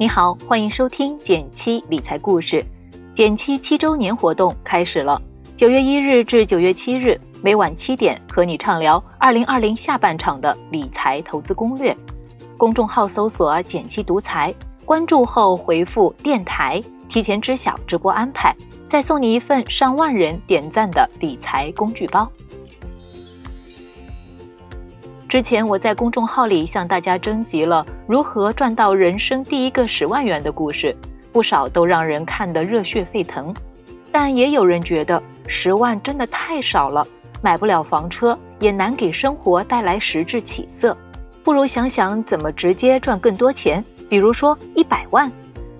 你好，欢迎收听减七理财故事。减七七周年活动开始了，九月一日至九月七日，每晚七点和你畅聊二零二零下半场的理财投资攻略。公众号搜索“减七独裁，关注后回复“电台”，提前知晓直播安排，再送你一份上万人点赞的理财工具包。之前我在公众号里向大家征集了如何赚到人生第一个十万元的故事，不少都让人看得热血沸腾。但也有人觉得十万真的太少了，买不了房车，也难给生活带来实质起色。不如想想怎么直接赚更多钱，比如说一百万。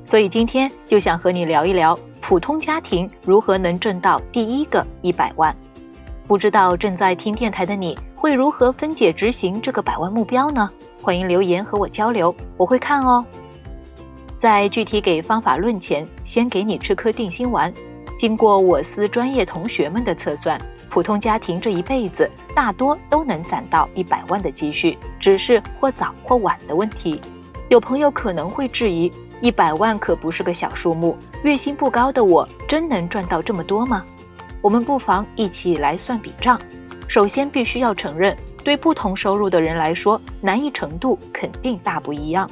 所以今天就想和你聊一聊普通家庭如何能挣到第一个一百万。不知道正在听电台的你。会如何分解执行这个百万目标呢？欢迎留言和我交流，我会看哦。在具体给方法论前，先给你吃颗定心丸。经过我司专业同学们的测算，普通家庭这一辈子大多都能攒到一百万的积蓄，只是或早或晚的问题。有朋友可能会质疑，一百万可不是个小数目，月薪不高的我真能赚到这么多吗？我们不妨一起来算笔账。首先，必须要承认，对不同收入的人来说，难易程度肯定大不一样。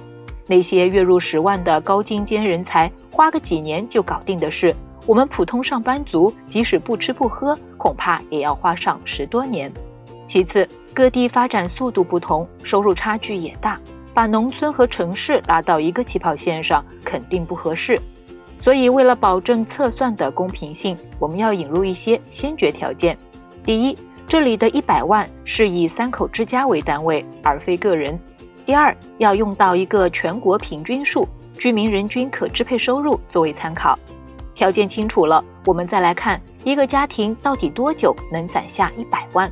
那些月入十万的高精尖人才，花个几年就搞定的事，我们普通上班族即使不吃不喝，恐怕也要花上十多年。其次，各地发展速度不同，收入差距也大，把农村和城市拉到一个起跑线上，肯定不合适。所以，为了保证测算的公平性，我们要引入一些先决条件。第一，这里的一百万是以三口之家为单位，而非个人。第二，要用到一个全国平均数居民人均可支配收入作为参考。条件清楚了，我们再来看一个家庭到底多久能攒下一百万。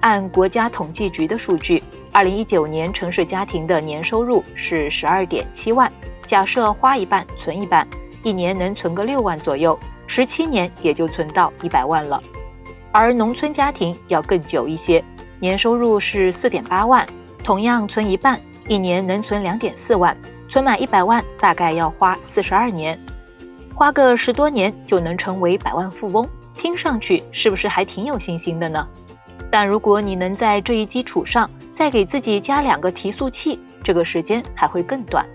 按国家统计局的数据，二零一九年城市家庭的年收入是十二点七万。假设花一半存一半，一年能存个六万左右，十七年也就存到一百万了。而农村家庭要更久一些，年收入是四点八万，同样存一半，一年能存两点四万，存满一百万大概要花四十二年，花个十多年就能成为百万富翁，听上去是不是还挺有信心的呢？但如果你能在这一基础上再给自己加两个提速器，这个时间还会更短。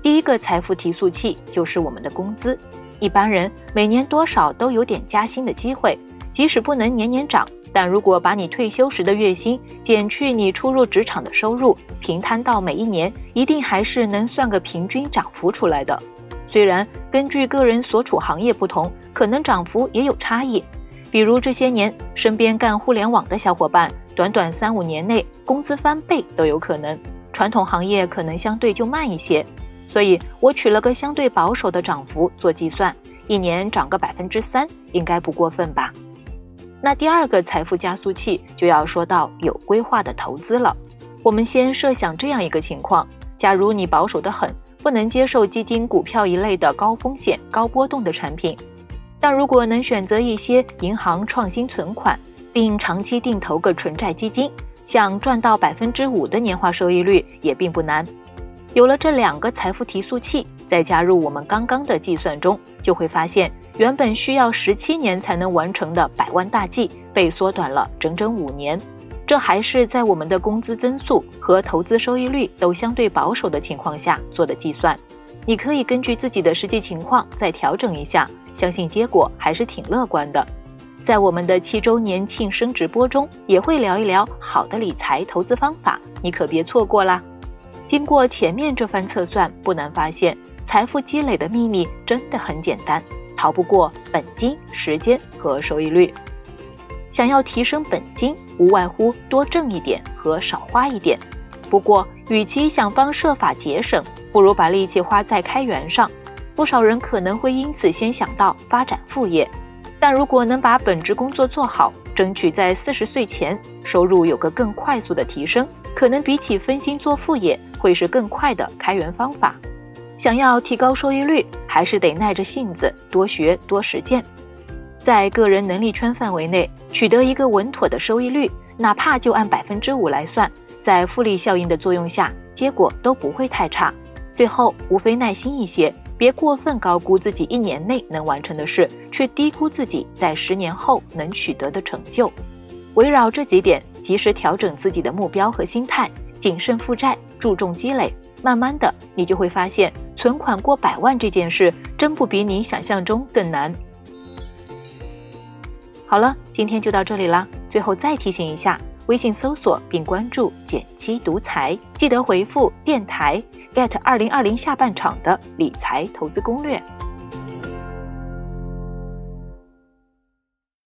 第一个财富提速器就是我们的工资，一般人每年多少都有点加薪的机会。即使不能年年涨，但如果把你退休时的月薪减去你初入职场的收入，平摊到每一年，一定还是能算个平均涨幅出来的。虽然根据个人所处行业不同，可能涨幅也有差异。比如这些年身边干互联网的小伙伴，短短三五年内工资翻倍都有可能。传统行业可能相对就慢一些，所以我取了个相对保守的涨幅做计算，一年涨个百分之三，应该不过分吧。那第二个财富加速器就要说到有规划的投资了。我们先设想这样一个情况：假如你保守得很，不能接受基金、股票一类的高风险、高波动的产品，但如果能选择一些银行创新存款，并长期定投个纯债基金，想赚到百分之五的年化收益率也并不难。有了这两个财富提速器，再加入我们刚刚的计算中，就会发现。原本需要十七年才能完成的百万大计，被缩短了整整五年。这还是在我们的工资增速和投资收益率都相对保守的情况下做的计算。你可以根据自己的实际情况再调整一下，相信结果还是挺乐观的。在我们的七周年庆生直播中，也会聊一聊好的理财投资方法，你可别错过啦。经过前面这番测算，不难发现，财富积累的秘密真的很简单。逃不过本金、时间和收益率。想要提升本金，无外乎多挣一点和少花一点。不过，与其想方设法节省，不如把力气花在开源上。不少人可能会因此先想到发展副业，但如果能把本职工作做好，争取在四十岁前收入有个更快速的提升，可能比起分心做副业，会是更快的开源方法。想要提高收益率，还是得耐着性子多学多实践，在个人能力圈范围内取得一个稳妥的收益率，哪怕就按百分之五来算，在复利效应的作用下，结果都不会太差。最后无非耐心一些，别过分高估自己一年内能完成的事，却低估自己在十年后能取得的成就。围绕这几点，及时调整自己的目标和心态，谨慎负债，注重积累，慢慢的，你就会发现，存款过百万这件事，真不比你想象中更难。好了，今天就到这里啦。最后再提醒一下，微信搜索并关注“简七独裁，记得回复“电台 ”get 二零二零下半场的理财投资攻略。